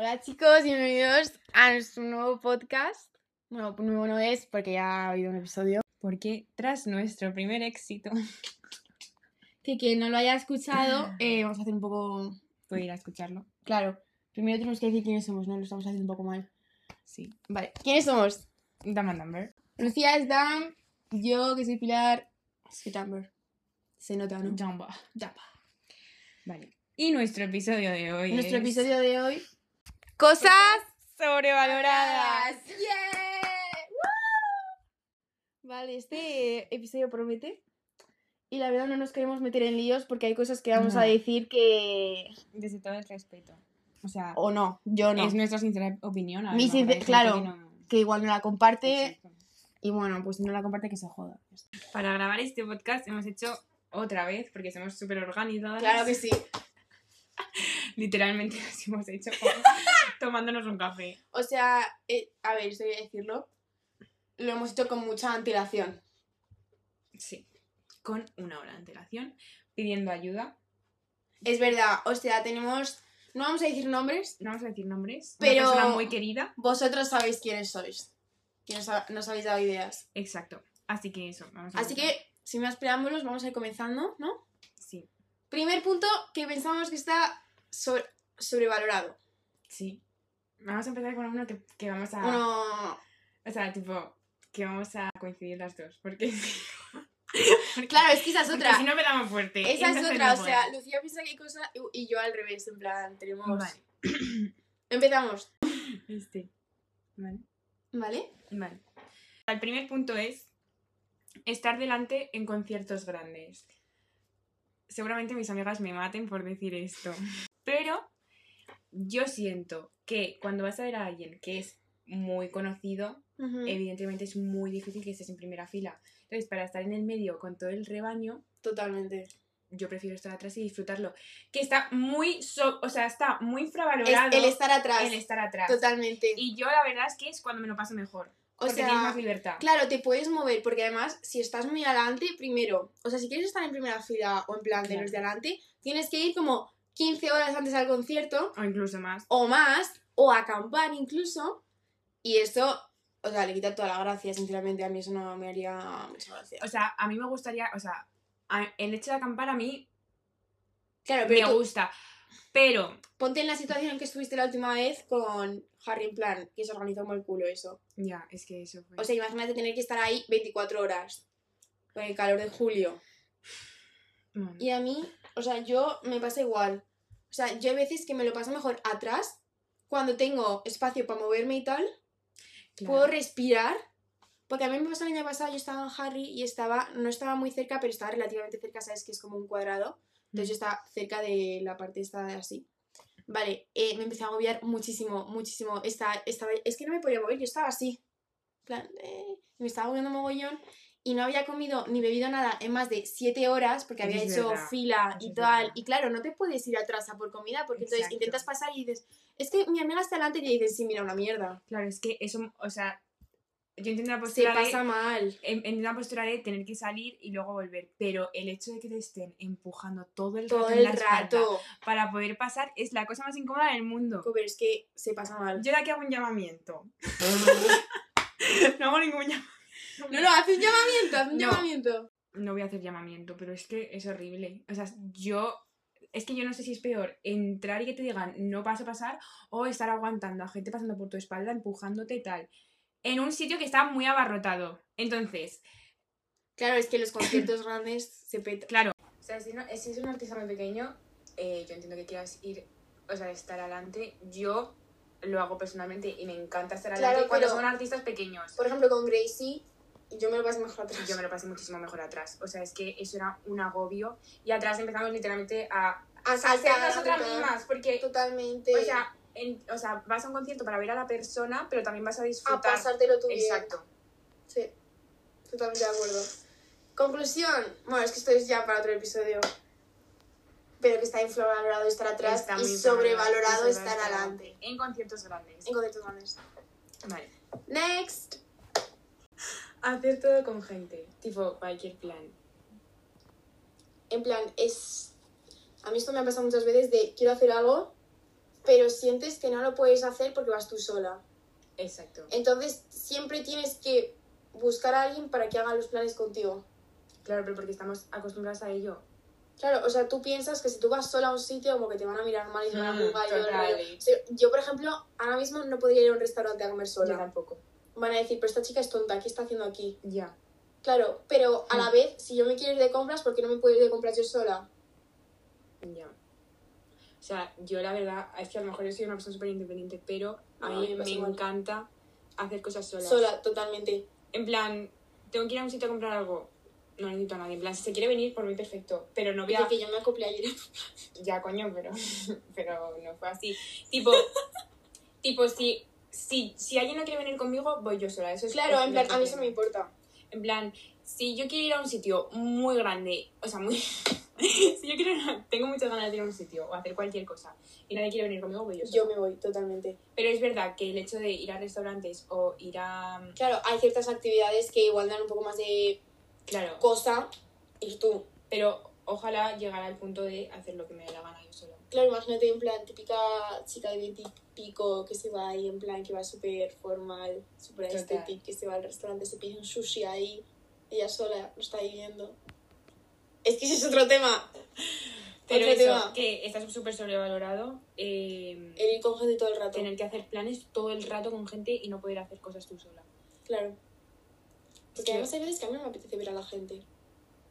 Hola chicos, bienvenidos a nuestro nuevo podcast. Bueno, nuevo no es porque ya ha habido un episodio. Porque tras nuestro primer éxito, Que quien no lo haya escuchado, eh, vamos a hacer un poco... puede ir a escucharlo. Claro, primero tenemos que decir quiénes somos, ¿no? Lo estamos haciendo un poco mal. Sí. Vale, ¿quiénes somos? Dama Number. Lucía es Dan, yo que soy Pilar, soy Amber. Se nota, ¿no? Jamba. Jamba. Vale. Y nuestro episodio de hoy Nuestro es episodio de hoy... Cosas sobrevaloradas. ¡Yeah! Vale, este episodio promete. Y la verdad no nos queremos meter en líos porque hay cosas que vamos No. a decir que... Desde todo el respeto. O sea, O no, yo no. es nuestra sincera opinión. a Mi mejor sincer- claro. que no- Que igual no la comparte. Exacto. Y bueno, pues si no la comparte que se joda. Para grabar este podcast hemos hecho otra vez, porque somos súper organizadas. Claro que sí. Literalmente nos hemos hecho tomándonos un café. O sea, eh, a ver, esto voy a decirlo. Lo hemos hecho con mucha antelación. Sí. Con una hora de antelación, pidiendo ayuda. Es verdad, o sea, tenemos... No vamos a decir nombres. No vamos a decir nombres. Pero- Una persona muy querida. Vosotros sabéis quiénes sois. Que nos, ha- nos habéis dado ideas. Exacto. Así que eso, vamos a Así empezar. que, sin más preámbulos, vamos a ir comenzando, ¿no? Sí, Primer punto que pensamos que está sobre- sobrevalorado. sí. Vamos a empezar con uno que, que vamos a... Uno... O sea, tipo, que vamos a coincidir las dos. Porque, Claro, es que esa es porque otra. si no me damos fuerte. Esa es otra, no o sea. Lucía piensa que hay cosas y- y yo al revés, en plan, tenemos... Vale. Empezamos, Este. Vale. ¿vale? Vale. El primer punto es estar delante en conciertos grandes. Seguramente mis amigas me maten por decir esto. Pero yo siento que cuando vas a ver a alguien que es muy conocido, evidentemente es muy difícil que estés en primera fila. Entonces, para estar en el medio con todo el rebaño, Totalmente. yo prefiero estar atrás y disfrutarlo. Que está muy, so- o sea, está muy Es infravalorado el estar atrás. el estar atrás. Totalmente. Y yo la verdad es que es cuando me lo paso mejor. o Porque sea, tienes más libertad. claro, te puedes mover, porque además, si estás muy adelante, primero, o sea, si quieres estar en primera fila o en plan de Claro. los de adelante, tienes que ir como 15 horas antes al concierto O incluso más. o más, o acampar incluso, y eso, o sea, le quita toda la gracia, sinceramente, a mí eso no me haría mucha gracia. O sea, a mí me gustaría, o sea, a- el hecho de acampar a mí Claro, me tú gusta. Pero, ponte en la situación en que estuviste la última vez con Harry en plan, que se organizó como el culo eso. ya, es que eso fue. O sea, imagínate tener que estar ahí 24 horas, con el calor de julio. Y a mí, o sea, yo me pasa igual. O sea, yo hay veces que me lo paso mejor atrás, cuando tengo espacio para moverme y tal, claro. puedo respirar. Porque a mí me pasó el año pasado, yo estaba en Harry y estaba, no estaba muy cerca, pero estaba relativamente cerca, ¿sabes? Que es como un cuadrado. Entonces yo Mm. estaba cerca de la parte esta de así. Vale, eh, me empecé a agobiar muchísimo, muchísimo. Estaba, estaba, es que no me podía mover, yo estaba así. Plan, eh, me estaba agobiando mogollón y no había comido ni bebido nada en más de 7 horas porque había es hecho verdad, fila y tal. verdad. Y claro, no te puedes ir atrás a por comida porque entonces intentas pasar y dices, es que mi amiga está delante y le dices, sí, mira, una mierda. Claro, es que eso, o sea, yo entiendo la Se postura de... pasa mal. en- Entiendo la postura de tener que salir y luego volver, pero el hecho de que te estén empujando todo el Todo rato en la rato. para poder pasar es la cosa más incómoda del mundo. Pero es que se pasa mal. Yo de aquí hago un llamamiento. no hago ningún llamamiento. No, no, haz un llamamiento, haz un No. llamamiento. No voy a hacer llamamiento, pero es que es horrible. O sea, yo. Es que yo no sé si es peor entrar y que te digan no vas a pasar o estar aguantando a gente pasando por tu espalda, empujándote y tal. En un sitio que está muy abarrotado. Entonces, Claro, es que los conciertos grandes se petan. claro. O sea, si, no- si es un artista muy pequeño, eh, yo entiendo que quieras ir, o sea, estar adelante. Yo lo hago personalmente y me encanta estar Claro, adelante cuando pero- son artistas pequeños. Por ejemplo, con Gracie, yo me lo paso mejor atrás. Yo me lo pasé muchísimo mejor atrás. O sea, es que eso era un agobio. Y atrás empezamos literalmente a A hacer saltar, nosotras total- mismas. Porque, Totalmente. o sea, en- o sea, vas a un concierto para ver a la persona, pero también vas a a disfrutar. pasártelo tú bien. Exacto. Sí, totalmente de acuerdo. Conclusión. Bueno, es que esto es ya para otro episodio. Pero que está infravalorado estar atrás Está y sobrevalorado estar sobrevalorado adelante. En conciertos grandes. En conciertos grandes. Vale. Next. Hacer todo con gente. Tipo, cualquier plan. En plan, es... A mí esto me ha pasado muchas veces de quiero hacer algo, pero sientes que no lo puedes hacer porque vas tú sola. Exacto. Entonces siempre tienes que buscar a alguien para que haga los planes contigo. Claro, pero porque estamos acostumbrados a ello. Claro, o sea, tú piensas que si tú vas sola a un sitio como que te van a mirar mal y te van a Mm, juzgar y todo el total. rollo. O sea, yo, por ejemplo, ahora mismo no podría ir a un restaurante a comer Yo sola. tampoco. Van a decir, pero esta chica es tonta, ¿qué está haciendo aquí? Ya. Claro, pero a la Mm. vez, si yo me quiero ir de compras, ¿por qué no me puedo ir de compras yo sola? Ya. O sea, yo la verdad es que a lo mejor yo soy una persona súper independiente, pero a No, a mí me encanta hacer cosas solas. Sola, totalmente. En plan, tengo que ir a un sitio a comprar algo. No necesito a nadie. En plan, si se quiere venir, por mí perfecto. Pero no voy a... Porque yo me acoplé ayer. Ya, coño, pero, pero no fue así. Tipo, tipo si, si, si alguien no quiere venir conmigo, voy yo sola. Eso es Claro, en plan, a mí eso me importa. En plan, si yo quiero ir a un sitio muy grande, o sea, muy... si yo quiero... Tengo muchas ganas de ir a un sitio o hacer cualquier cosa y nadie quiere venir conmigo, voy yo sola. Yo me voy, totalmente. Pero es verdad que el hecho de ir a restaurantes o ir a... Claro, hay ciertas actividades que igual dan un poco más de Claro, cosa y tú. pero ojalá llegar al punto de hacer lo que me dé la gana yo sola. Claro, imagínate en plan típica chica de 20 y pico que se va ahí en plan que va súper formal, súper estética, que se va al restaurante, se pide un sushi ahí, ella sola lo está ahí viendo. Es que ese es otro tema. Pero otro eso, tema. que está súper sobrevalorado. eh, El ir con gente todo el rato. tener que hacer planes todo el rato con gente y no poder hacer cosas tú sola. Claro. Porque además hay veces que a mí no me apetece ver a la gente.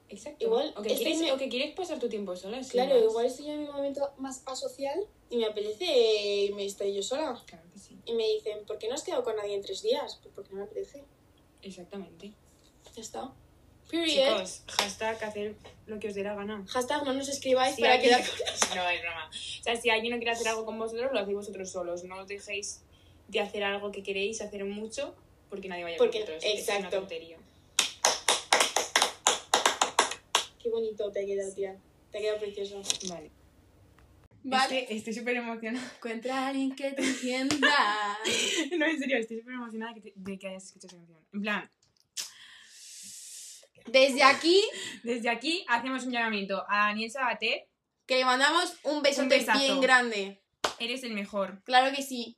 Exacto. Igual, o que, este quieres, me- o que quieres pasar tu tiempo sola. Claro, más. igual estoy en mi momento más asocial y me apetece me estoy yo sola. Claro que sí. Y me dicen, ¿por qué no has quedado con nadie en tres días? Pues porque no me apetece. Exactamente. Ya está. Period. Chicos, hashtag hacer lo que os dé la gana. Hashtag no nos escribáis Si para alguien- quedar con... No, es broma. O sea, si alguien no quiere hacer algo con vosotros, lo hacéis vosotros solos. No os dejéis de hacer algo que queréis hacer mucho porque nadie vaya Porque- con vosotros. Es una exacto. tontería. Qué bonito te ha quedado, tía. Te ha quedado precioso. Vale. Vale. Estoy- estoy súper emocionada. Encuentra a alguien que te entienda. No, en serio, estoy súper emocionada que te- de que hayas escuchado esa canción. En plan, Desde aquí, desde aquí hacemos un llamamiento a Daniel Sabater. que le mandamos un besote besazo. bien grande. Eres el mejor. Claro que sí.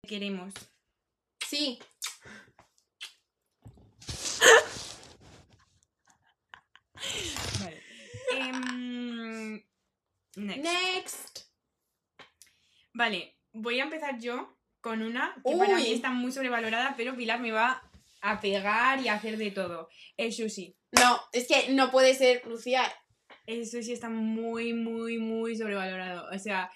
Te queremos. Sí. Em, next. Next. Vale, voy a empezar yo con una que para mí está muy sobrevalorada, pero Pilar me va a pegar y a hacer de todo. El sushi. No, es que no puede ser, Lucía. El sushi está muy, muy, muy sobrevalorado. O sea,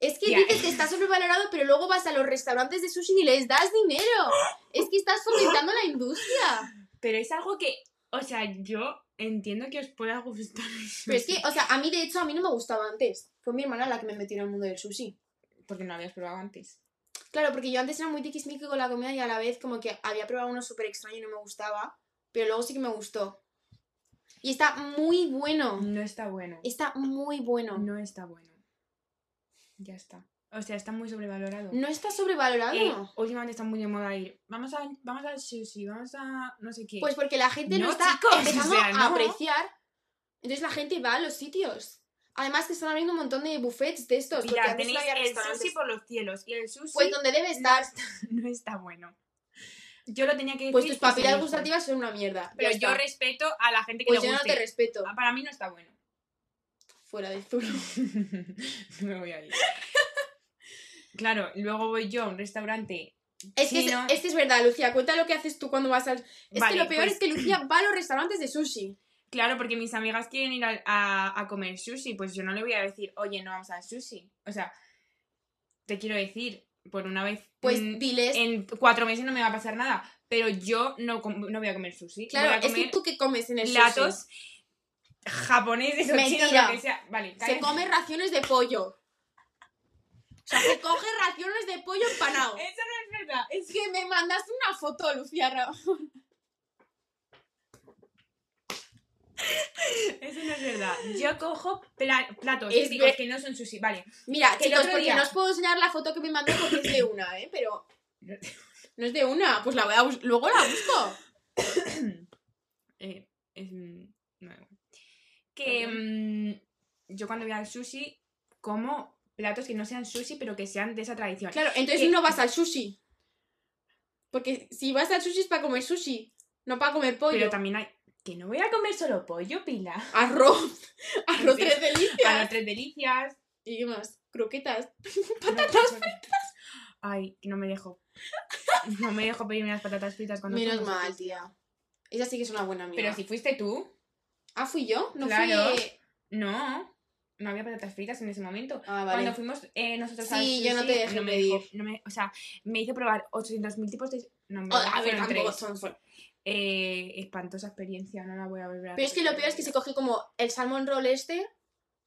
Es que dices que está sobrevalorado, pero luego vas a los restaurantes de sushi y les das dinero. Es que estás fomentando la industria. pero es algo que, o sea, yo entiendo que os pueda gustar. Pero es que, o sea, a mí de hecho a mí no me gustaba antes. Fue mi hermana la que me metió en el mundo del sushi. Porque no habías probado antes. Claro, porque yo antes era muy tiquismiqui con la comida y a la vez como que había probado uno súper extraño y no me gustaba. Pero luego sí que me gustó. Y está muy bueno. No está bueno. Está muy bueno. No está bueno. Ya está. O sea, está muy sobrevalorado. No está sobrevalorado. Eh, últimamente está muy de moda ir. Vamos a, vamos al sushi, vamos a no sé qué. Pues porque la gente lo No, está chicos, empezando o sea, a no. apreciar. Entonces la gente va a los sitios. Además que están abriendo un montón de buffets de estos. Mira, tenéis no el sushi por los cielos y el sushi Pues donde debe no, estar. está, no está bueno. Yo lo tenía que decir. Pues tus papilas gustativas son una mierda. Pero yo respeto a la gente que Pues le yo no guste. te respeto. Ah, Para mí no está bueno. Fuera de zulo. Me voy a ir. Claro, luego voy yo a un restaurante. Es que, es, chino. es que es verdad, Lucía. Cuenta lo que haces tú cuando vas al. Es Vale, que lo peor pues- es que Lucía va a los restaurantes de sushi. Claro, porque mis amigas quieren ir a, a- a comer sushi, pues yo no le voy a decir, oye, no vamos al sushi. O sea, te quiero decir, por una vez. Pues mm, diles. en cuatro meses no me va a pasar nada. Pero yo no, no voy a comer sushi. claro, voy a es que tú que comes en el platos sushi. japoneses o chinos, lo que sea. Vale, Se come raciones de pollo. O sea, se coge raciones de pollo empanado. Eso no es verdad. Es que me mandaste una foto, Lucía. Ra- Eso no es verdad. Yo cojo pla- platos Es típicos ver- que no son sushi. Vale. Mira, Que chicos, porque día- no os puedo enseñar la foto que me mandó porque es de una, ¿eh? Pero no es de una. Pues la voy a bus- luego la busco. Eh, es, mm, no igual. Que mm, yo cuando voy al sushi como platos que no sean sushi, pero que sean de esa tradición. Claro, entonces Que- no vas al sushi. Porque si vas al sushi es para comer sushi, no para comer pollo. Pero también hay. Que no voy a comer solo pollo, Pila. Arroz. Arroz tres delicias. las tres delicias. ¿Y qué más? Croquetas. Patatas fritas. Ay, que no me dejo. No me dejo pedirme las patatas fritas cuando Menos mal, tía. Esa sí que es una buena amiga. Pero si fuiste tú, Ah, ¿fui yo? No Claro. fui... no. No había patatas fritas en ese momento. Ah, vale. Cuando fuimos eh, nosotros Sí, al yo no te dejé me pedir. dejó- no me- o sea, me hizo probar 800.000 tipos de... No, en Oh, a ver, tampoco son... son- Eh, espantosa experiencia, no la voy a volver a Pero es que lo peor es que se coge como el salmón roll este,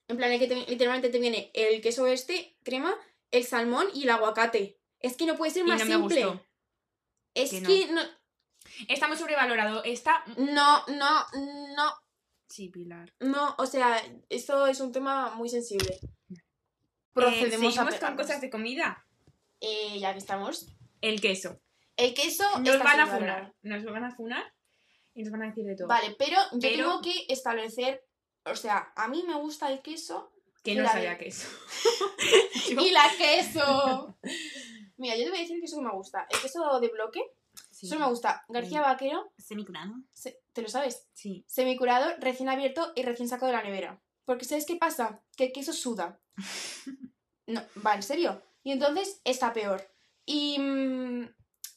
en plan el que te- literalmente te viene el queso este, crema, el salmón y el aguacate. Es que no puede ser Y más no me simple. gustó. Es Que que, no. no. Está muy sobrevalorado. Está... No, no, no, Sí, Pilar. no. O sea, esto es un tema muy sensible. Eh, Procedemos a seguimos con cosas de comida. Eh, ya que estamos. El queso. El queso Nos van a funar. Nos van a funar y nos van a decir de todo. Vale, pero yo Pero- tengo que establecer, o sea, a mí me gusta el queso Que no sabía de- queso. y la queso. Mira, yo te voy a decir el queso que me gusta. El queso de bloque, Sí. solo me gusta García. Vaquero, Semicurado. se- ¿te lo sabes? Sí. Semicurado, recién abierto y recién sacado de la nevera. Porque ¿sabes qué pasa? Que el queso suda. No, va, en serio. Y entonces está peor. Y mm,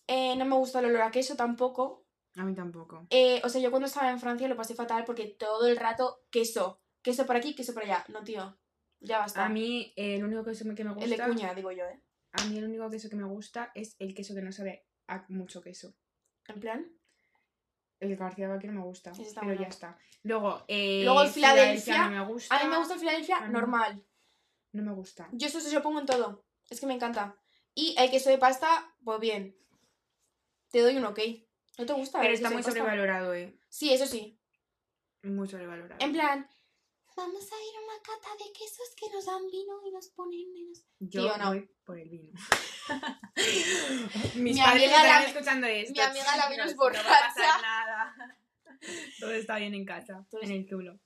eh, no me gusta el olor a queso tampoco. A mí tampoco. Eh, o sea, yo cuando estaba en Francia lo pasé fatal porque todo el rato queso. Queso por aquí, queso por allá. No, tío. Ya basta. A mí eh, el único queso que me gusta... el de cuña, digo yo, ¿eh? A mí el único queso que me gusta es el queso que no sabe a mucho queso. En plan. El García Vaquero me gusta, pero bueno. ya está. Luego, eh, Luego el Filadelfia, no me gusta. A mí me gusta el Filadelfia mí- normal. No me gusta. Yo eso se lo pongo en todo. Es que me encanta. Y el queso de pasta, pues bien. Te doy un ok. ¿No te gusta? Pero está muy sobrevalorado, eh. Sí, eso sí. Muy sobrevalorado. En plan, vamos a ir a una cata de quesos que nos dan vino y nos ponen menos. Yo Tío, no. voy por el vino. Mis Mi padres estarán la- escuchando esto. mi amiga la chicos, menos No va a borracha. pasar nada. Todo está bien en casa, Todo en el zulo.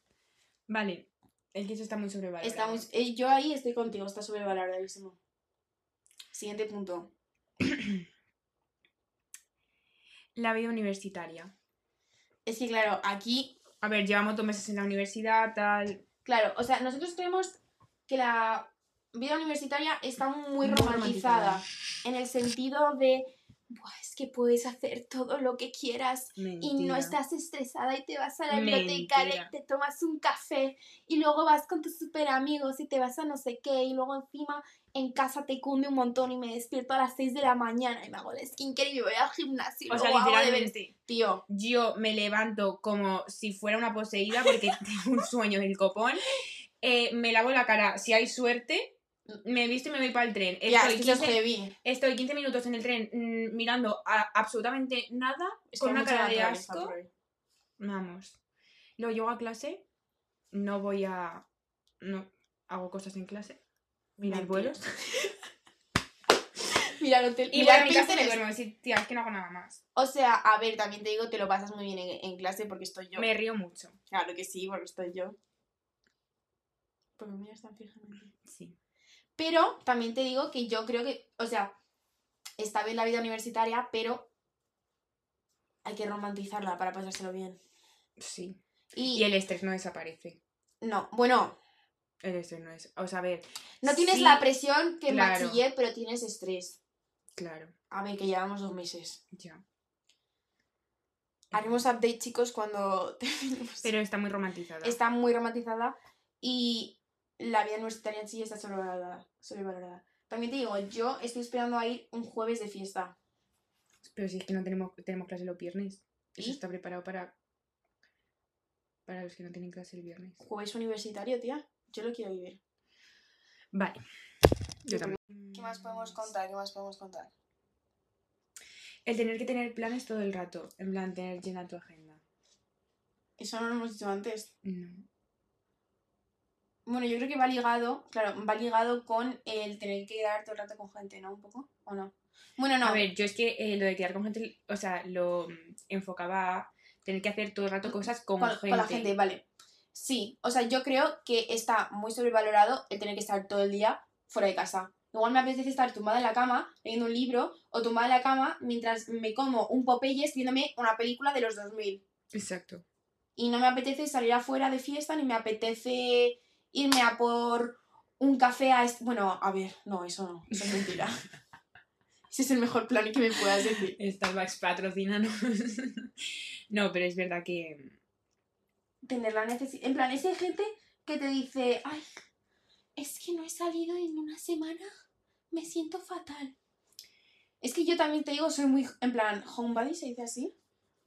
Vale, el queso está muy sobrevalorado. Eh, yo ahí estoy contigo, está sobrevaloradísimo. Siguiente punto. La vida universitaria. Es que claro, aquí, A ver, llevamos dos meses en la universidad, tal. claro, o sea, nosotros creemos que la vida universitaria está muy, Muy romantizada. romantizada. En el sentido de, "Buah, es que puedes hacer todo lo que quieras y no estás estresada y te vas a la biblioteca, le- te tomas un café y luego vas con tus super amigos y te vas a no sé qué y luego encima en casa te cunde un montón y me despierto a las 6 de la mañana y me hago el skincare y me voy al gimnasio y O sea, luego hago deberes. literalmente, Tío, yo me levanto como si fuera una poseída porque tengo un sueño del copón. Eh, me lavo la cara, si hay suerte, me visto y me voy para el tren. ya, Estoy es que eso es 15 heavy. Estoy 15 minutos en el tren mm, mirando a absolutamente nada, Es con una cara de asco. Vamos. Luego llego a clase, no voy a... No, hago cosas en clase. Mirar vuelos. Mirar hotel, Y mirar voy a mi duermo. Tía, es que no hago nada más. O sea, a ver, también te digo, te lo pasas muy bien en, en clase porque estoy yo. Me río mucho. Claro que sí, porque estoy yo. Porque me miras tan fijamente. Sí. Pero también te digo que yo creo que, o sea, está bien la vida universitaria, pero hay que romantizarla para pasárselo bien. Sí. Y, Y el estrés no desaparece. no, bueno, El estrés no es... O sea, a ver... no tienes sí, la presión que en claro. bachiller, pero tienes estrés. Claro, A ver, que llevamos dos meses. ya. Haremos update, chicos, cuando terminemos. Pero está muy romantizada. Está muy romantizada y la vida universitaria en sí está sobrevalorada. sobrevalorada. También te digo, yo estoy esperando a ir un jueves de fiesta. Pero si es que no tenemos, tenemos clase los viernes. Eso está preparado para... Para los que no tienen clase el viernes. Jueves universitario, tía. Yo lo quiero vivir. Vale. Yo Yo también. ¿Qué más podemos contar? ¿Qué más podemos contar? El tener que tener planes todo el rato. En plan, tener llena tu agenda. Eso no lo hemos dicho antes. No. Bueno, yo creo que va ligado, claro, va ligado con el tener que quedar todo el rato con gente, ¿no? Un poco, ¿o no? Bueno, no. A ver, yo es que eh, lo de quedar con gente, o sea, lo enfocaba a tener que hacer todo el rato cosas con, con, gente. con la gente, vale. Sí, o sea, yo creo que está muy sobrevalorado el tener que estar todo el día fuera de casa. Igual me apetece estar tumbada en la cama leyendo un libro o tumbada en la cama mientras me como un Popeyes viéndome una película de los 2000. Exacto. Y no me apetece salir afuera de fiesta ni me apetece irme a por un café a... est- Bueno, a ver, no, eso no, eso es mentira. Ese es el mejor plan que me puedas decir. Starbucks patrocínanos. no, pero es verdad que. Tener la necesidad... En plan, es hay gente que te dice, ay, es que no he salido en una semana, me siento fatal. Es que yo también te digo, soy muy, en plan, homebody, se dice así.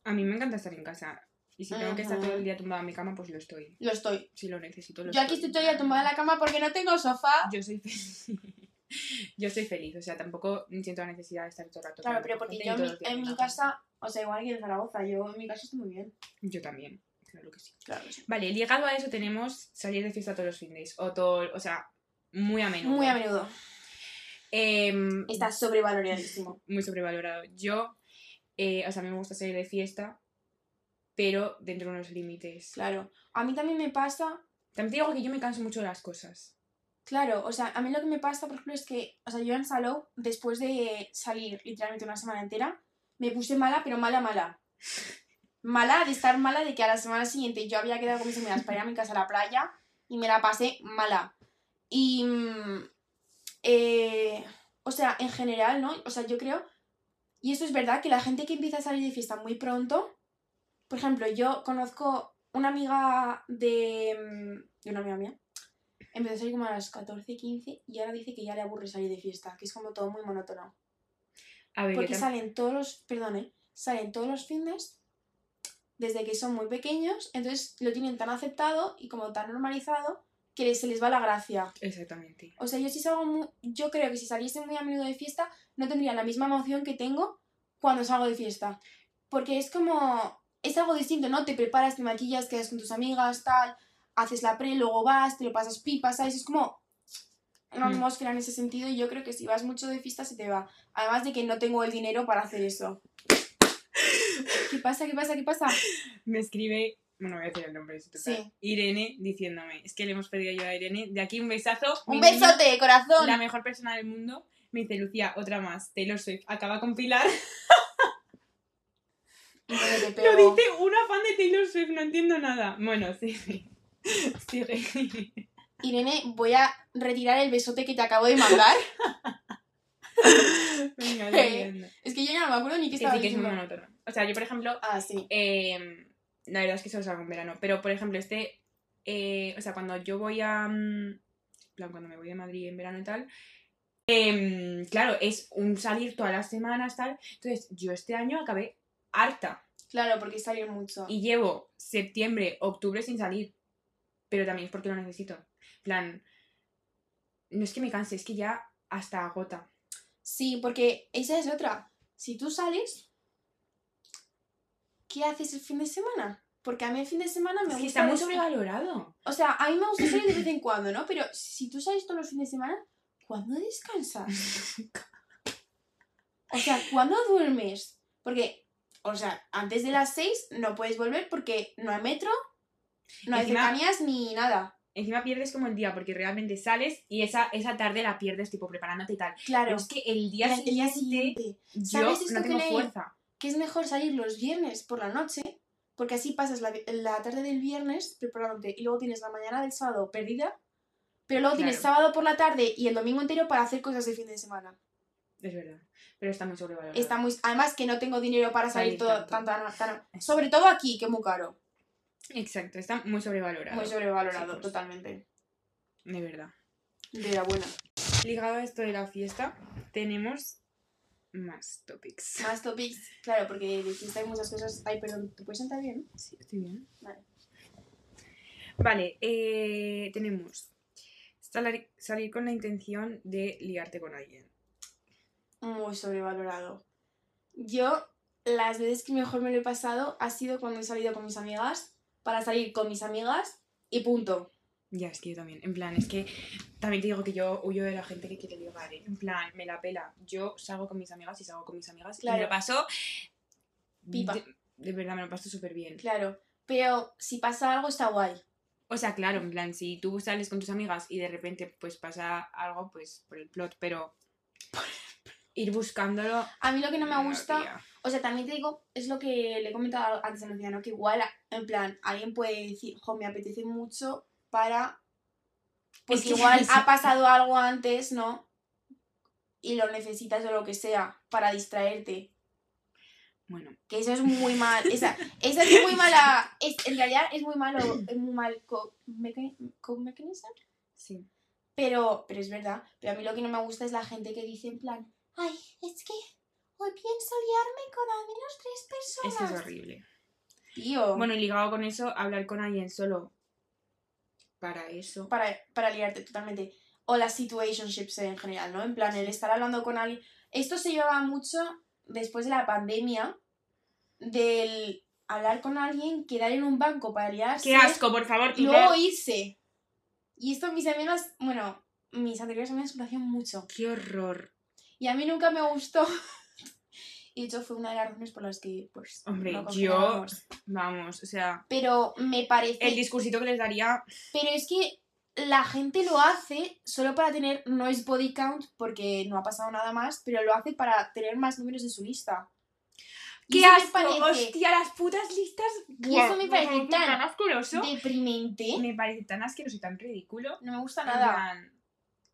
A mí me encanta estar en casa. Y si tengo que estar todo el día tumbada en mi cama, pues lo estoy. Lo estoy. Si lo necesito, lo Yo aquí estoy todavía tumbada en la cama porque no tengo sofá. Yo soy feliz. yo soy feliz, o sea, tampoco siento la necesidad de estar todo el rato. Claro, pero porque yo en mi, en casa, o sea, igual que en Zaragoza, yo en mi casa estoy muy bien. Yo también, claro que sí. Claro que sí. Vale, ligado a eso tenemos salir de fiesta todos los fines. O todo, o sea, muy a menudo. Muy a menudo. Em, Está sobrevaloradísimo. muy sobrevalorado. Yo, eh, o sea, a mí me gusta salir de fiesta, pero dentro de unos límites. Claro. A mí también me pasa, También te digo que yo me canso mucho de las cosas. claro, o sea, a mí lo que me pasa, por ejemplo, es que, o sea, yo en Salou, después de salir literalmente una semana entera, me puse mala, pero mala, mala. Mala de estar mala de que a la semana siguiente yo había quedado con mis amigas para ir a mi casa a la playa y me la pasé mala. Y, mm, eh, o sea, en general, ¿no? O sea, yo creo, y esto es verdad, que la gente que empieza a salir de fiesta muy pronto, por ejemplo, yo conozco una amiga de, mm, de una amiga mía, empezó a salir como a las 14, 15 y ahora dice que ya le aburre salir de fiesta, que es como todo muy monótono. A ver, Porque salen todos los, perdón, ¿eh? salen todos los fines desde que son muy pequeños, entonces lo tienen tan aceptado y como tan normalizado que se les va la gracia. Exactamente. O sea, yo si salgo muy, yo creo que si saliese muy a menudo de fiesta no tendría la misma emoción que tengo cuando salgo de fiesta. Porque es como, es algo distinto, ¿no? Te preparas, te maquillas, quedas con tus amigas, tal, haces la pre, luego vas, te lo pasas pipa, ¿sabes? Es como una Mm. atmósfera en ese sentido y yo creo que si vas mucho de fiesta se te va. Además de que no tengo el dinero para hacer eso. ¿Qué pasa? ¿Qué pasa? ¿Qué pasa? Me escribe, bueno, voy a decir el nombre, si. Sí. Irene diciéndome, es que le hemos pedido yo a Irene, de aquí un besazo. Un besote, corazón. La mejor persona del mundo. Me dice, Lucía, otra más, Taylor Swift, acaba con Pilar. Lo dice una fan de Taylor Swift, no entiendo nada. Bueno, sí. Sigue. Irene, voy a retirar el besote que te acabo de mandar. Venga, siguiendo. Es que yo ya no me acuerdo ni qué estaba sí que es muy diciendo. monótono. O sea, yo, por ejemplo, Ah, sí. eh, la verdad es que solo salgo en verano. Pero, por ejemplo, este. eh, o sea, cuando yo voy a. mm, en plan, cuando me voy de Madrid en verano y tal. em, claro, es un salir todas las semanas, tal. Entonces, yo este año acabé harta. Claro, porque salir mucho. Y llevo septiembre, octubre sin salir. Pero también es porque lo necesito. En plan. No es que me canse, es que ya hasta agota. Sí, porque esa es otra. Si tú sales, ¿qué haces el fin de semana? Porque a mí el fin de semana me Es que gusta... está muy sobrevalorado. O sea, a mí me gusta salir de vez en cuando, ¿no? Pero si tú sales todos los fines de semana, ¿cuándo descansas? O sea, ¿cuándo duermes? Porque, o sea, antes de las 6 no puedes volver porque no hay metro, no hay Encima- cercanías ni nada. Encima pierdes como el día, porque realmente sales y esa, esa tarde la pierdes, tipo, preparándote y tal. Claro. Pero es que el día, el siguiente, siguiente. yo ¿Sabes esto no que fuerza. que es mejor salir los viernes por la noche, porque así pasas la, la tarde del viernes preparándote y luego tienes la mañana del sábado perdida, pero luego tienes sábado por la tarde y el domingo entero para hacer cosas de fin de semana. Es verdad. Pero está muy sobrevalorado. Está muy, además que no tengo dinero para salir Salir todo tanto. tanto, tan- sobre todo aquí, que es muy caro, Exacto, está muy sobrevalorado. muy sobrevalorado, totalmente. De verdad. De la buena. Ligado a esto de la fiesta, tenemos más topics. Más topics, claro, porque de fiesta hay muchas cosas. Ay, perdón, ¿te puedes sentar bien? Sí, estoy bien. Vale. Vale, eh, tenemos salir, salir con la intención de liarte con alguien. Muy sobrevalorado. Yo, las veces que mejor me lo he pasado ha sido cuando he salido con mis amigas, para salir con mis amigas y punto. Ya, es que yo también. En plan, es que también te digo que yo huyo de la gente que quiere ligar, ¿eh? En plan, me la pela. Yo salgo con mis amigas y salgo con mis amigas y Claro. me lo paso... Pipa. De, de verdad, me lo paso súper bien. Claro, pero si pasa algo está guay. O sea, claro, en plan, si tú sales con tus amigas y de repente pues pasa algo, pues por el plot, pero ir buscándolo. A mí lo que no me gusta, tía. o sea, también te digo, es lo que le he comentado antes a Luciano, que igual, en plan, alguien puede decir, jo, me apetece mucho para... Pues que igual ha pasado algo antes, ¿no? Y lo necesitas o lo que sea para distraerte. Bueno, Que eso es muy mal. Esa, esa es muy mala. Es, en realidad es muy malo. Es muy mal co- meca- code mechanism. sí. Pero, pero es verdad. Pero a mí lo que no me gusta es la gente que dice en plan, ay, es que hoy pienso liarme con al menos tres Es que es personas. horrible. Tío. Bueno, y ligado con eso, hablar con alguien solo para eso. para, para liarte totalmente. O las situationships en general, ¿no? En plan, el estar hablando con alguien. Esto se llevaba mucho después de la pandemia, del hablar con alguien, quedar en un banco para liarse. ¡Qué asco, por favor! Y luego irse. Y esto mis amigas, bueno, mis anteriores amigas lo hacían mucho. ¡Qué horror! Y a mí nunca me gustó. y de hecho fue una de las razones por las que, pues, Hombre, no yo-. Vamos, o sea, Pero me parece... el discursito que les daría. Pero es que la gente lo hace solo para tener, no es body count porque no ha pasado nada más, pero lo hace para tener más números de su lista. Y ¡Qué eso me asco! parece ¡Hostia, las putas listas! Y eso me parece tan asqueroso. deprimente. Me parece tan asqueroso y tan ridículo. No me gusta En nada. plan,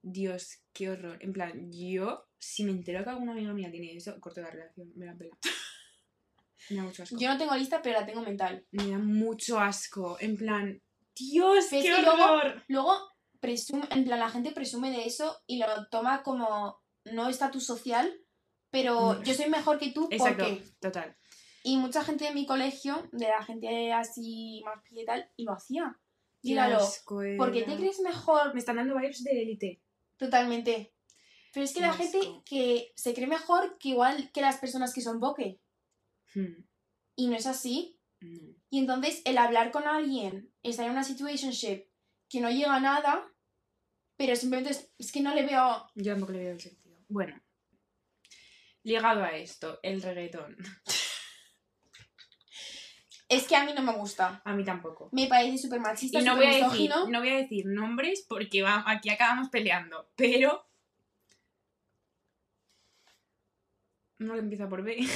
Dios, qué horror. En plan, yo, si me entero que alguna amiga mía tiene eso, corto la relación, me la pela. Me da mucho asco. Yo no tengo lista, pero la tengo mental. Me da mucho asco. En plan, Dios, Pero es qué que horror. Luego, presume, en plan, la gente presume de eso y lo toma como no estatus social, pero Mm. yo soy mejor que tú Exacto, porque... total. Y mucha gente de mi colegio, de la gente así más pilla y tal, y lo hacía. Qué asco ¿Por qué era. te crees mejor Me están dando vibes de élite. Totalmente. Pero es que la gente que se cree mejor que igual que las personas que son boque. Hmm, Y no es así. no. Y entonces el hablar con alguien, estar en una situationship que no llega a nada, pero simplemente es, es que no le veo... Yo tampoco le veo el sentido. Bueno, ligado a esto, el reggaetón. Es que a mí no me gusta. A mí tampoco. Me parece súper machista, Y no voy, a decir, no voy a decir nombres porque va, aquí acabamos peleando. Pero. Uno que empieza por B.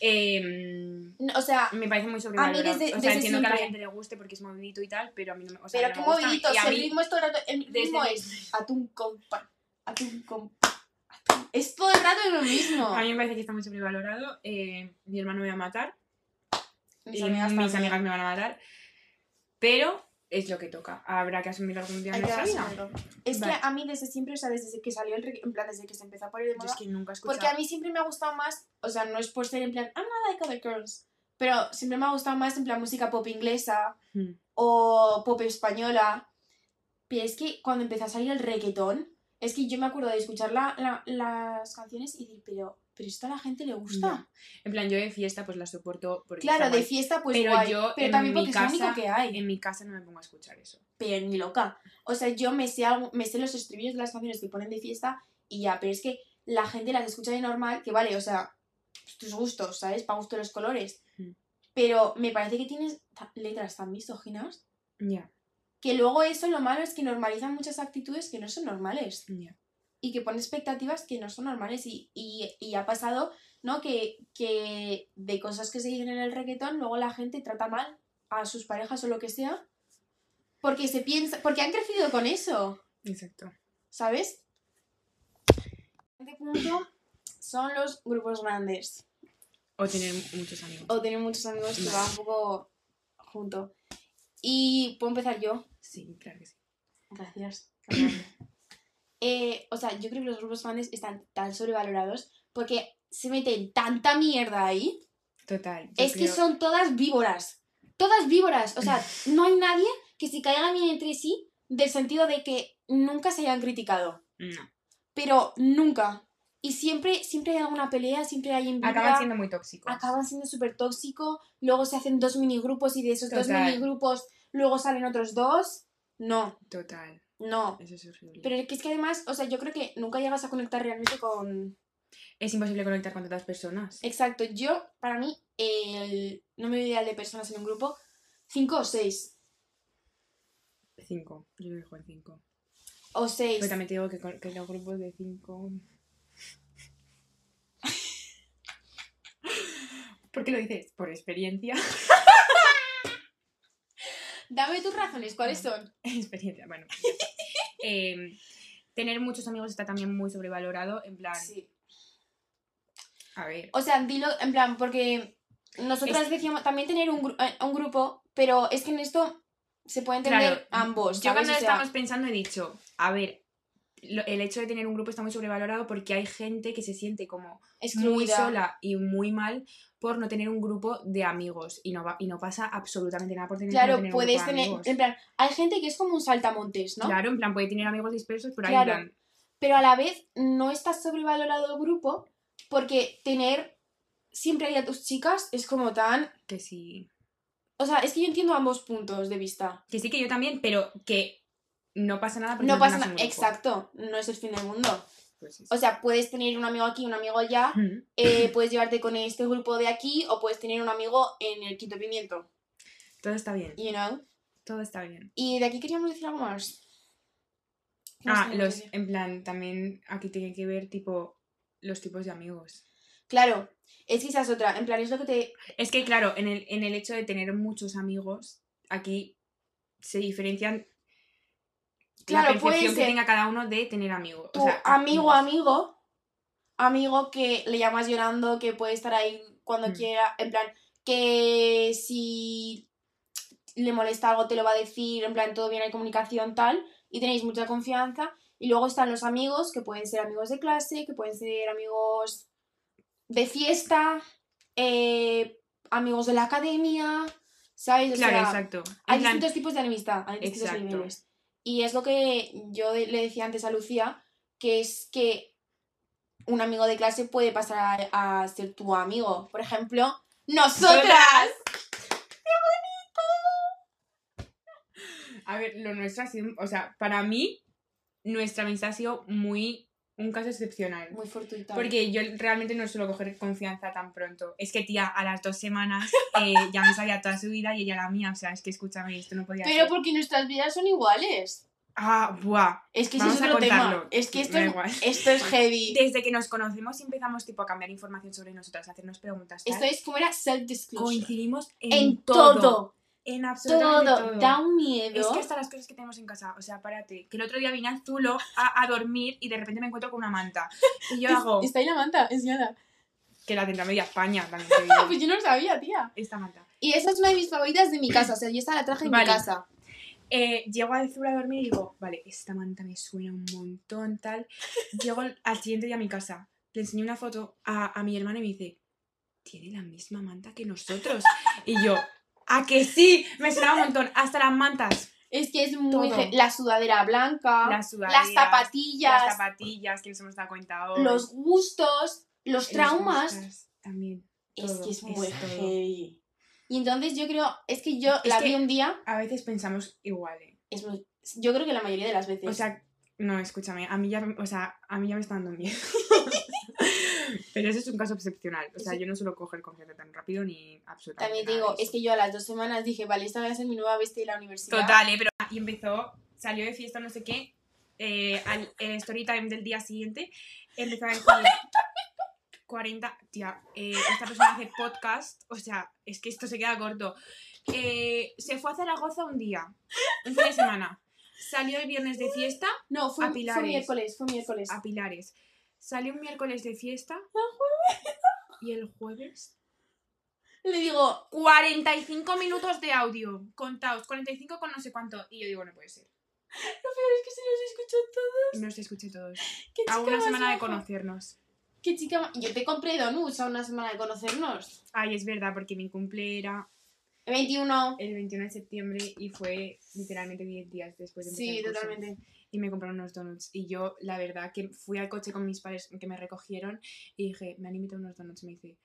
Em, No, O sea, me parece muy sobrevalorado. desde- o sea, desde entiendo que a la gente le guste porque es movidito y tal, pero a mí no me, sea, pero no qué gusta. movidito, a si el mí, ritmo es todo el rato... El ritmo es atún con pan, atún Es todo el rato lo mismo. a mí me parece que está muy sobrevalorado. Eh, mi hermano me va a matar. Mis y amigas mis amigas me van a matar. Pero es lo que toca. Habrá que asumirlo algún día Hay en nuestra vida. Es Vale. que a mí desde siempre, o sea, desde que salió el regga- en plan, desde que se empezó a poner de Yo moda, es que nunca he escuchado. porque a mí siempre me ha gustado más, o sea, no es por ser en plan, I'm not like other girls, pero siempre me ha gustado más en plan música pop inglesa Hmm. o pop española. Pero es que cuando empezó a salir el reggaetón, es que yo me acuerdo de escuchar la- la- las canciones y decir, pero, pero esto a la gente le gusta. En plan, yo de fiesta pues la soporto porque Claro, de guay. fiesta pues Pero guay, yo pero también mi porque es lo único casa- que hay. En mi casa no me pongo a escuchar eso. pero ni loca. O sea, yo me sé, algo- me sé los estribillos de las canciones que ponen de fiesta y ya, pero es que la gente las escucha de normal, que vale, o sea, tus gustos, ¿sabes? Para gusto los colores. Mm. Pero me parece que tienes letras tan misóginas Ya, que luego eso lo malo es que normalizan muchas actitudes que no son normales ya. Y que ponen expectativas que no son normales y, y- y ha pasado, ¿no? Que, que de cosas que se dicen en el reggaetón luego la gente trata mal a sus parejas o lo que sea porque se piensa, porque han crecido con eso. Exacto. ¿sabes? Siguiente punto son los grupos grandes. O tener muchos amigos. O tener muchos amigos que van un poco junto. Y puedo empezar yo. Sí, claro que sí. Gracias. Eh, o sea, yo creo que los grupos grandes están tan sobrevalorados porque se meten tanta mierda ahí. Total. Es que son todas víboras. Todas víboras. O sea, no hay nadie que se caiga bien entre sí del sentido de que nunca se hayan criticado. No. pero nunca. Y siempre, siempre hay alguna pelea, siempre hay envidia. Acaban siendo muy tóxicos. acaban siendo súper tóxico, luego se hacen dos minigrupos y de esos dos Total. minigrupos luego salen otros dos. No, Total. No. Eso es horrible. Pero es que, además, o sea, yo creo que nunca llegas a conectar realmente con... Es imposible conectar con tantas personas. Exacto, yo, para mí, el número ideal de personas en un grupo ¿Cinco o seis? Cinco. Yo lo dejo en cinco. O seis. Pero también te digo que, con- que los grupos de cinco. ¿Por qué lo dices? Por experiencia. Dame tus razones, ¿cuáles son? experiencia, bueno. ya está. Eh, tener muchos amigos está también muy sobrevalorado. En plan, Sí. a ver. O sea, dilo, en plan, porque nosotras Es- decíamos también tener un, gru- eh, un grupo, pero es que en esto se puede entender Claro, ambos. Yo cuando O sea, estamos pensando he dicho, a ver, el hecho de tener un grupo está muy sobrevalorado porque hay gente que se siente como muy sola y muy mal por no tener un grupo de amigos y no, va, y no pasa absolutamente nada por tener, no Claro, tener un puedes grupo de tener, amigos. en plan, hay gente que es como un saltamontes, ¿no? Claro, en plan, puede tener amigos dispersos, pero Claro. hay en plan, Pero a la vez no está sobrevalorado el grupo porque tener siempre ahí a tus chicas es como tan... que sí. O sea, es que yo entiendo ambos puntos de vista. Que sí que yo también, pero que no pasa nada porque No pasa tengas nada, exacto, no es el fin del mundo. Pues O sea, puedes tener un amigo aquí, un amigo allá, eh, puedes llevarte con este grupo de aquí o puedes tener un amigo en el quinto pimiento, Todo está bien, you know. todo está bien. Y de aquí queríamos decir algo más. ¿Qué más Ah, los, en plan, también aquí tiene que ver, tipo, los tipos de amigos. Claro, es que esa es otra. En plan, es lo que te. Es que, claro, en el, en el hecho de tener muchos amigos, aquí se diferencian Claro, la puede percepción que tenga cada uno de tener amigos. Tu o sea, amigo, amigo, amigo que le llamas llorando, que puede estar ahí cuando Mm. quiera. En plan, que si le molesta algo te lo va a decir. En plan, todo bien, hay comunicación, tal. Y tenéis mucha confianza. Y luego están los amigos, que pueden ser amigos de clase, que pueden ser amigos de fiesta, eh, amigos de la academia, ¿sabes? O Claro, sea, exacto. En hay plan, distintos tipos de enemistad, hay distintos Exacto. niveles. Y es lo que yo le decía antes a Lucía, que es que un amigo de clase puede pasar a, ser tu amigo. Por ejemplo, ¡nosotras! A ver, lo nuestro ha sido, o sea, para mí, nuestra amistad ha sido muy un caso excepcional. Muy fortuita. Porque yo realmente no suelo coger confianza tan pronto. Es que, tía, a las dos semanas eh, ya me sabía toda su vida y ella la mía. O sea, es que escúchame, esto no podía Pero ser. porque nuestras vidas son iguales. Ah, buah. Es que Vamos es a otro tema. contarlo. Es que esto es, esto es heavy. Desde que nos conocemos y empezamos tipo a cambiar información sobre nosotras, a hacernos preguntas. tal, Esto es como era self-disclosure. Coincidimos en, En todo. todo. En absolutamente Todo. todo. Da un miedo. Es que hasta las cosas que tenemos en casa, o sea, párate. Que el otro día vine a Zulo a, a dormir y de repente me encuentro con una manta. Y yo hago. Está ahí la manta, enseñada. Que la tendrá media España también. Pues yo no lo sabía, tía. Esta manta. Y esa es una de mis favoritas de mi casa. O sea, yo esta la traje en Vale. mi casa. Eh, llego a Zulo a dormir y digo, vale, esta manta me suena un montón, tal. Llego al, al siguiente día a mi casa. Le enseñé una foto a, a mi hermana y me dice, tiene la misma manta que nosotros. Y yo, ¿a que sí? Me sonaba un montón. Hasta las mantas. Es que es muy... Todo. La sudadera blanca, Las las zapatillas, Las zapatillas, que nos hemos dado cuenta hoy. los gustos, los Los traumas. gustas También. Es todo, que es muy heavy. Y entonces yo creo... Es que yo Es la que- vi un día... A veces pensamos igual, ¿eh? Es muy... Yo creo que la mayoría de las veces. O sea, no, escúchame, a mí ya, o sea, a mí ya me está dando miedo. Pero ese es un caso excepcional. O sea, Sí. yo no suelo coger confianza tan rápido ni absolutamente También digo, es que yo a las dos semanas dije, vale, esta va a ser mi nueva bestia de la universidad. Total, ¿eh? Pero... Y empezó, salió de fiesta no sé qué, eh, al el story time del día siguiente, empezó a decir... 40, tía, eh, esta persona hace podcast, o sea, es que esto se queda corto. Eh, se fue a Zaragoza un día, un fin de semana. Salió el viernes de fiesta No, fue, A fue Pilares. miércoles, fue miércoles. a Pilares. Salió un miércoles de fiesta. Y el jueves. Le digo, 45 minutos de audio. Contaos, 45 con no sé cuánto. Y yo digo, no puede ser. lo peor es que se los escuchó todos. No los escuché todos. Qué A una semana de conocernos. Qué chica Yo te compré donuts a una semana de conocernos. Ay, es verdad, porque mi cumple era 21. el 21 de septiembre y fue literalmente 10 días después de Sí, el totalmente. Y me compraron unos donuts. Y yo, la verdad, que fui al coche con mis padres que me recogieron y dije, me han invitado unos donuts. Y me dice,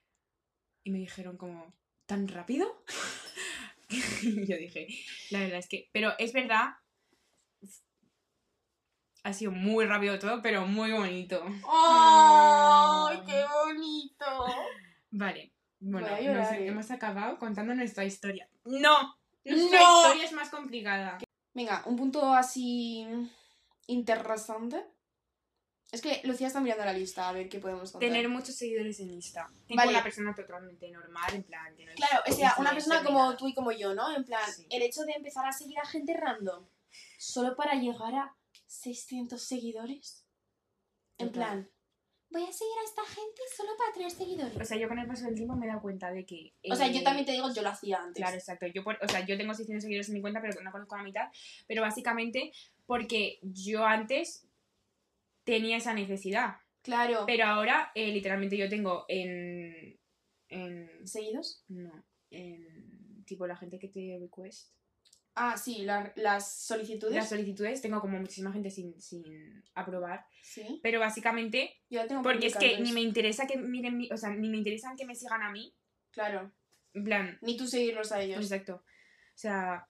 y me dijeron como, ¿tan rápido? y yo dije, la verdad es que, pero es verdad, ha sido muy rápido todo, pero muy bonito. ¡Ay, qué bonito! Vale, bueno, nos eh. hemos acabado contando nuestra historia. ¡No! La historia es más complicada. Venga, un punto así interesante. Es que Lucía está mirando la lista, a ver qué podemos contar. Tener muchos seguidores en Insta. Vale. una persona totalmente normal, en plan. Que no Claro, o sea, una persona como nada. tú y como yo, ¿no? En plan, Sí. el hecho de empezar a seguir a gente random solo para llegar a 600 seguidores. En plan, voy a seguir a esta gente solo para tener seguidores. O sea, yo con el paso del tiempo me he dado cuenta de que. O sea, yo eh, también te digo, yo lo hacía antes. Claro, exacto. Yo, por- o sea, yo tengo 600 seguidores en mi cuenta, pero no conozco la mitad. Pero básicamente porque yo antes tenía esa necesidad. Claro. Pero ahora, eh, literalmente, yo tengo en. en ¿Seguidos? no. En. Tipo, la gente que te request. Ah, sí, la- las solicitudes. Las solicitudes, tengo como muchísima gente sin, sin aprobar. Sí. Pero básicamente, Yo la tengo porque es que ni me interesa que miren mi. O sea, ni me interesan que me sigan a mí. Claro. En plan. Ni tú seguirlos a ellos. Exacto. O sea,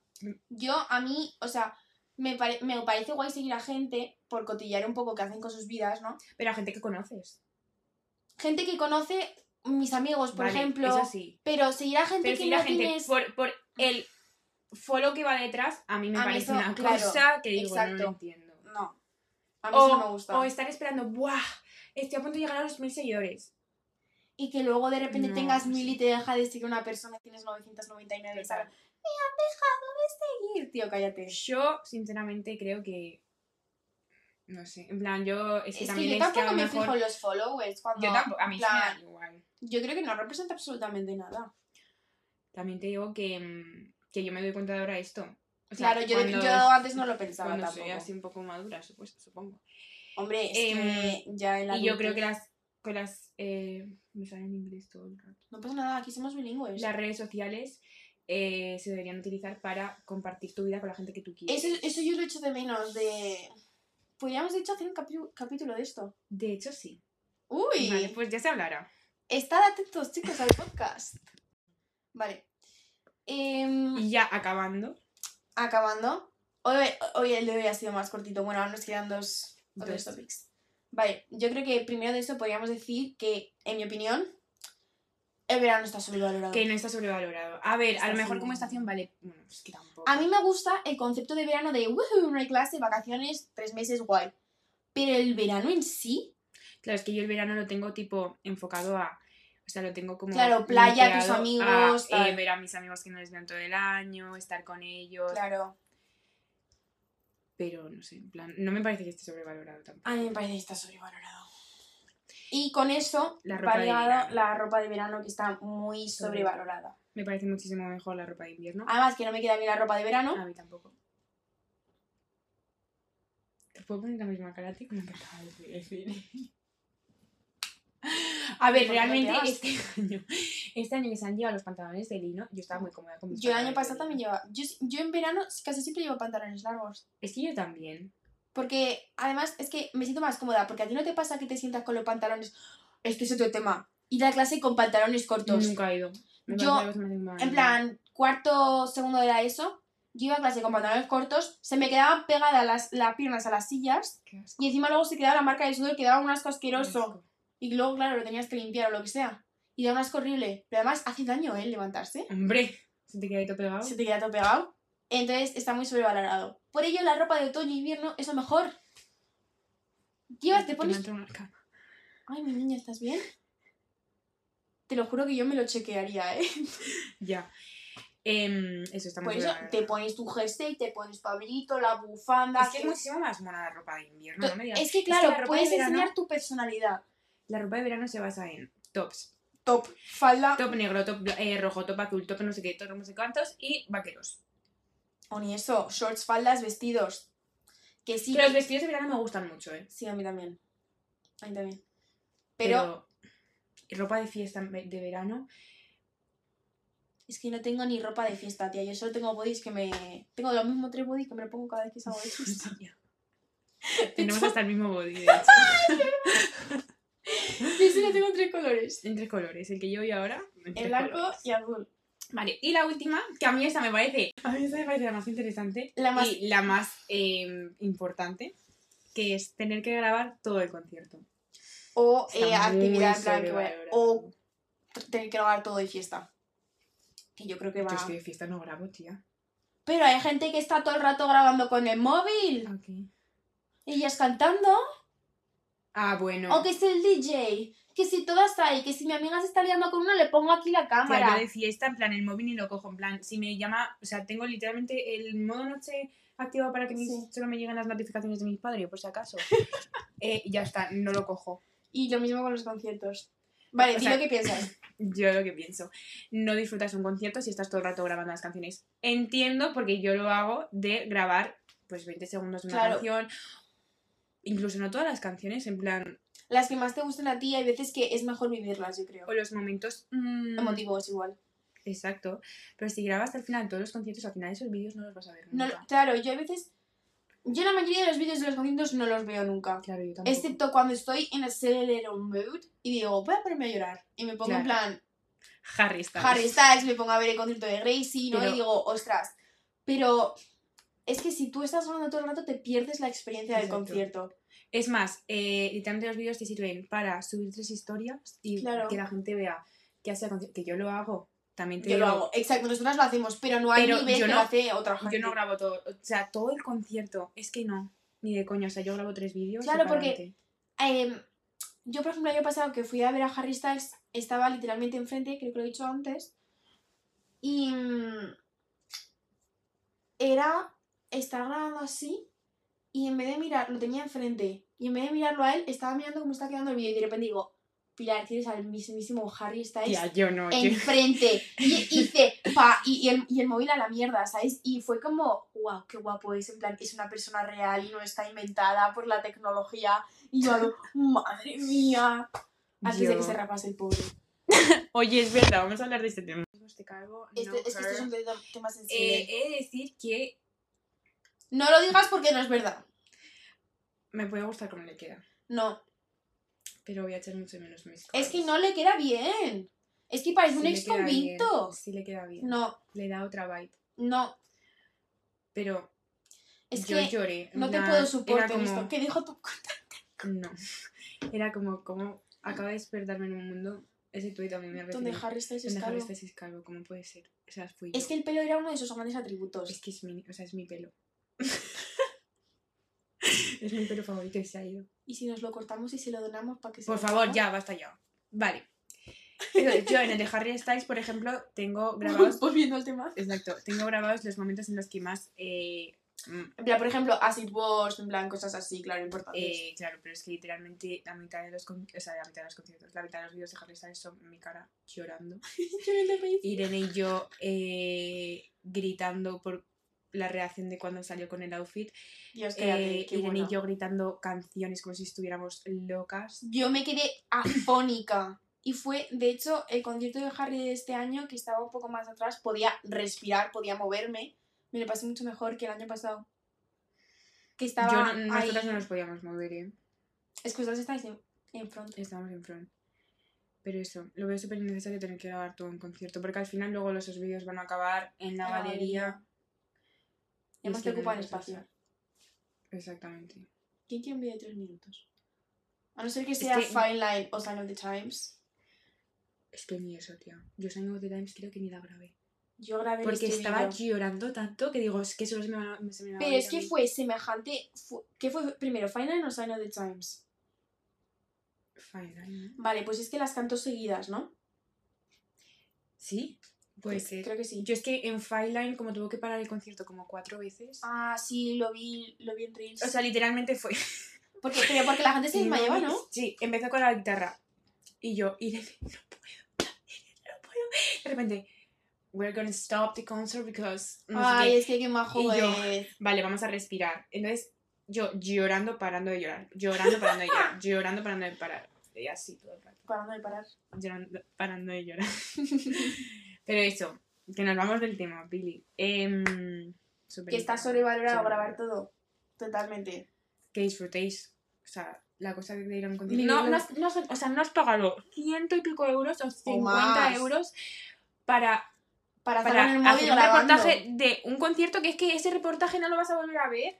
Yo, a mí, o sea, me, pare- me parece guay seguir a gente por cotillar un poco qué hacen con sus vidas, ¿no? pero a gente que conoces. Gente que conoce mis amigos, por Vale, ejemplo. Eso sí. Pero seguir a gente Pero que no gente, tienes... por, por el follow que va detrás, a mí me A mí parece eso, una claro, cosa que digo, no exacto. lo entiendo. No. A mí O, eso no me gusta. o estar esperando, ¡buah! Estoy a punto de llegar a los mil seguidores. Y que luego de repente No, tengas mil y te deja de seguir una persona y tienes 999 y Total. me han dejado de seguir, tío, cállate. Yo, sinceramente, creo que. No sé, en plan, yo. Es que Es que también yo es que a tampoco lo me mejor. fijo en los followers cuando... Yo tampoco, a mí sí me plan, da igual. Yo creo que no representa absolutamente nada. También te digo que, mm, que yo me doy cuenta de ahora esto. O sea, claro, cuando- yo antes no lo pensaba Cuando tampoco. soy así un poco madura, supuesto, supongo. Hombre, es Em, que ya en la Y yo creo que las. Con las eh, me sale en inglés todo el rato. No pasa nada, aquí somos bilingües. Las redes sociales eh, se deberían utilizar para compartir tu vida con la gente que tú quieres. Eso, eso yo lo echo de menos, de... Podríamos de hecho hacer un capítulo de esto. De hecho, sí. Uy, Vale, pues ya se hablará. estad atentos chicos al podcast. Vale. Em, Y ya acabando. acabando. Hoy, hoy el de hoy ha sido más cortito. Bueno, ahora nos quedan dos Dos. topics. Vale, yo creo que primero de eso podríamos decir que, en mi opinión, el verano está sobrevalorado. Que no está sobrevalorado. A ver, a lo mejor como estación vale. Bueno, es que tampoco. A mí me gusta el concepto de verano de "Woohoo, no hay clase, vacaciones, tres meses, guay. Pero el verano en sí, Claro, es que yo el verano lo tengo tipo enfocado a. O sea, lo tengo como. Claro, playa, tus amigos, a, eh, ver a mis amigos que no les veo en todo el año, estar con ellos. claro, Pero no sé, en plan, no me parece que esté sobrevalorado tampoco. a mí me parece que está sobrevalorado. Y con eso, La ropa de variado la ropa de verano que está muy Sobrevalorada. Me parece muchísimo mejor la ropa de invierno. Además que no me queda bien la ropa de verano. A mí tampoco. Te puedo poner la misma cara a ti como que acabas de decir. A ver, ¿Por qué no realmente te este año, este año que se han llevado los pantalones de lino, yo estaba muy cómoda con mis Yo el año pasado también llevaba. Yo, yo en verano casi siempre llevo pantalones largos. Es que yo también. Porque además es que me siento más cómoda. Porque a ti no te pasa que te sientas con los pantalones. Este es otro tema. Ir a clase con pantalones cortos. Nunca he ido. Me Yo, En plan, cuarto, segundo de la ESO, yo iba a clase con pantalones cortos, se me quedaban pegadas las, las piernas a las sillas y encima luego se quedaba la marca de sudor, quedaba un asco asqueroso. Y luego, claro, lo tenías que limpiar o lo que sea. Y da un asco horrible. Pero además hace daño, ¿eh? Levantarse. Hombre, se te queda ahí todo pegado. Se te queda todo pegado. Entonces está muy sobrevalorado. Por ello, la ropa de otoño e invierno es lo mejor. Llevas, te pones. Ay, mi niña, ¿estás bien? Te lo juro que yo me lo chequearía, ¿eh? Ya. Em, eso está muy Por eso te pones tu jersey, te pones abriguito, la bufanda. Es que es muchísimo más mona la ropa de invierno, no me digas. Es que, que claro, puedes verano- enseñar tu personalidad. La ropa de verano se basa en tops. Top, falda Top negro, top eh, rojo, top azul, top no sé qué, top no sé cuántos y vaqueros. o ni eso, shorts, faldas, vestidos. Que sí, Que los vestidos de verano me gustan mucho, ¿eh? sí, a mí también. A mí también. Pero, Pero, ropa de fiesta de verano, es que no tengo ni ropa de fiesta, tía. Yo solo tengo bodys que me... Tengo los mismos tres bodys que me lo pongo cada vez que salgo de fiesta. tenemos hasta el mismo body, de hecho. Yo solo tengo tres colores. en tres colores, el que yo voy ahora. en El blanco colores. y azul. Vale, y la última, que a mí esta me parece, a mí esta me parece la más interesante La más- y la más eh, importante, que es tener que grabar todo el concierto. O eh, actividad en. O tener que grabar todo de fiesta. Que yo creo que va... Yo es que de fiesta no grabo, tía. Pero hay gente que está todo el rato grabando con el móvil. Ok. Ellas cantando. Ah, bueno. O que es el DJ. Que si está ahí, que si mi amiga se está liando con uno, le pongo aquí la cámara. yo de fiesta, en plan, el móvil ni lo cojo, en plan, si me llama, o sea, tengo literalmente el modo noche activado para que mis- solo me lleguen las notificaciones de mis padres, por si acaso. Eh, ya está, no lo cojo. Y lo mismo con los conciertos. Vale, O sea- lo que piensas. Yo lo que pienso, no disfrutas un concierto si estás todo el rato grabando las canciones. Entiendo porque yo lo hago de grabar pues 20 segundos de una Claro. canción, incluso no todas las canciones, en plan, Las que más te gusten a ti, hay veces que es mejor vivirlas, yo creo. o los momentos... mm, Emotivos igual. Exacto, pero si grabas hasta el final todos los conciertos, al final esos vídeos no los vas a ver No, nunca. claro, yo a veces. Yo la mayoría de los vídeos de los conciertos no los veo nunca. Claro, yo tampoco. Excepto cuando estoy en el mood y digo, voy a ponerme a llorar. Y me pongo en plan, Harry Styles. Harry Styles, me pongo a ver el concierto de Gracie, ¿no? Pero- Y digo, ostras. Pero es que si tú estás grabando todo el rato, te pierdes la experiencia del Exacto. concierto. Es más, eh, literalmente los vídeos te sirven para subir tres historias y Claro. que la gente vea que hace que yo lo hago. También te Yo lo hago, exacto, nosotras lo hacemos, pero no hay Pero nivel yo que no- lo hace otra gente. yo no grabo todo, o sea, todo el concierto, es que no, ni de coña, o sea, yo grabo tres vídeos. Claro, porque-. Em, yo, por ejemplo, el año pasado que fui a ver a Harry Styles, estaba literalmente enfrente, creo que lo he dicho antes, y mm, era estar grabando así, y en vez de mirar, lo tenía enfrente, y en vez de mirarlo a él, estaba mirando cómo está quedando el vídeo, y de repente digo, Pilar, tienes al mismísimo Harry Styles Tía, yo no, yo- enfrente, y hice, pa, y, y el, y el móvil a la mierda, ¿sabes? Y fue como, wow, qué guapo es, en plan, es una persona real y no está inventada por la tecnología, y yo, hago, madre mía, antes de yo- que se rapase el pobre. Oye, es verdad, vamos a hablar de este tema. Este calvo, Este, no es que esto es un te- tema sensible. Eh, he de decir que No lo digas porque no es verdad. Me puede gustar cómo le queda, No, pero voy a echar mucho menos mis es que cosas. no le queda bien. Es que parece un Sí le ex convicto. Sí le queda bien. No, Le da otra vibe. no, Pero es yo que lloré. no te puedo soportar como- esto. ¿Qué dijo tu No. Era como, como acaba de despertarme en un mundo. Ese tuit a mí me donde. Harry Styles es Donde Harry calvo? Styles es calvo, ¿cómo puede ser? O sea, fui yo. Es que el pelo era uno de sus grandes atributos. Es que es mi, o sea, es mi pelo. Es mi pelo favorito y se ha ido. Y si nos lo cortamos y se lo donamos para que se Por lo favor, ya, basta ya. Vale. Entonces, yo en el de Harry Styles, por ejemplo, tengo grabados. Volviendo al tema. exacto, tengo grabados los momentos en los que más. Eh, mm, En plan, por ejemplo, As It Was, en plan, cosas así, claro, importantes. eh, claro, pero es que literalmente la mitad de los con- o sea, la mitad de los conciertos, la mitad de los vídeos de Harry Styles son mi cara llorando. Irene y yo eh, gritando por la reacción de cuando salió con el outfit. Dios, Eh, qué Irene bueno. y yo gritando canciones como si estuviéramos locas. Yo me quedé afónica. Y fue, de hecho, el concierto de Harry de este año, que estaba un poco más atrás, podía respirar, podía moverme. Me lo pasé mucho mejor que el año pasado. Que estaba Yo no, ahí... nosotras no nos podíamos mover, ¿eh? Es que ustedes estáis en, en front. Estábamos en front. Pero eso, lo veo súper innecesario tener que grabar todo un concierto, porque al final luego los vídeos van a acabar en la la galería. galería. Y Además te que no ocupan espacio. Exactamente. ¿Quién quiere un vídeo de tres minutos? A no ser que sea que- Fine Line o Sign of the Times. Es que ni eso, tía. Yo Sign of the Times creo que ni la grabé. Yo grabé Porque este estaba llorando tanto que digo, es que solo se me va, se me va a Pero es que fue semejante. fu- ¿Qué fue primero, Fine Line o Sign of the Times? Fine Line. Vale, pues es que las canto seguidas, ¿no? ¿Sí? Puede Pues ser. Creo que sí. Yo es que en Fireline, como tuvo que parar el concierto como cuatro veces. Ah, sí, lo vi, lo vi en Reels. O sea, literalmente fue. porque, pero porque la gente se desmayaba, ¿no? Sí, empezó con la guitarra. Y yo, Irene, no puedo. No puedo. De repente, we're gonna stop the concert because. no sé Ay, qué. es que qué majo Y yo-. Vale, vamos a respirar. Entonces, yo llorando, parando de llorar. Llorando, parando de llorar. Llorando, parando de parar. Y así todo el rato. Parando de parar. Llorando, parando de llorar. Pero eso, que nos vamos del tema, Billy. Em, súper Que está sobrevalorado grabar todo. Totalmente. Que disfrutéis. O sea, la cosa de ir a un concierto. No, no, has- no has- o sea, no has pagado ciento y pico euros o 50 más. euros para, Para, para hacer un grabando. reportaje de un concierto que es que ese reportaje no lo vas a volver a ver.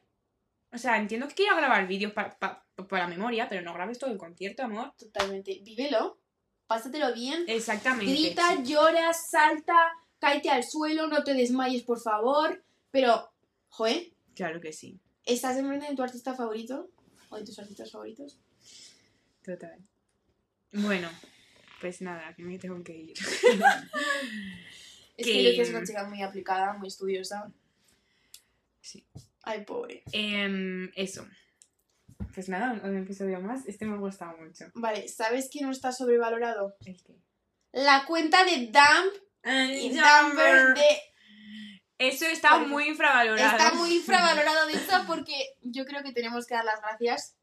O sea, entiendo que quieras grabar vídeos pa- pa- para memoria, pero no grabes todo el concierto, amor. Totalmente. Vívelo. Pásatelo bien. Exactamente. Grita, sí. llora, salta, cáete al suelo, no te desmayes, por favor. Pero, joder, Claro que sí. ¿estás enfrente de tu artista favorito? ¿O de tus artistas favoritos? Total. Bueno, pues nada, que me tengo que ir. Es Que- que Lucia es una chica muy aplicada, muy estudiosa. Sí. Ay, pobre. Em, eso. Pues nada, un episodio más. Este me ha gustado mucho. Vale, ¿sabes quién no está sobrevalorado? ¿El qué? La cuenta de Dump y Dumber de... Eso está muy infravalorado. Está muy infravalorado de hecho porque yo creo que tenemos que dar las gracias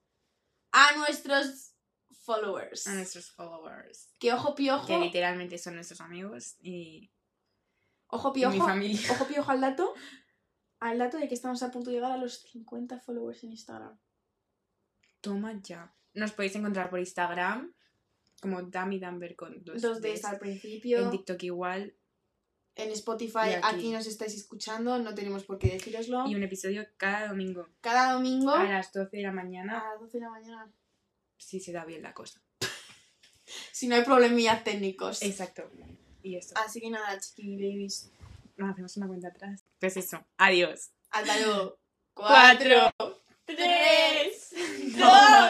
a nuestros followers. A nuestros followers. Que ojo piojo, Que literalmente son nuestros amigos y, ojo y piojo, mi familia. ojo piojo al dato, al dato de que estamos a punto de llegar a los 50 followers en Instagram. Toma ya. Nos podéis encontrar por Instagram como Dami Damber con dos, Dos Ds al principio. En TikTok igual. En Spotify, aquí. aquí. nos estáis escuchando, no tenemos por qué decíroslo. Y un episodio cada domingo. Cada domingo A a las 12 de la mañana. las 12 de la mañana. Si se da bien la cosa. Si no hay problemillas técnicos. Exacto. Y eso. Así que nada, chiqui babies. Nos hacemos una cuenta atrás. Pues eso. Adiós. Hasta luego. Cuatro, tres, dos,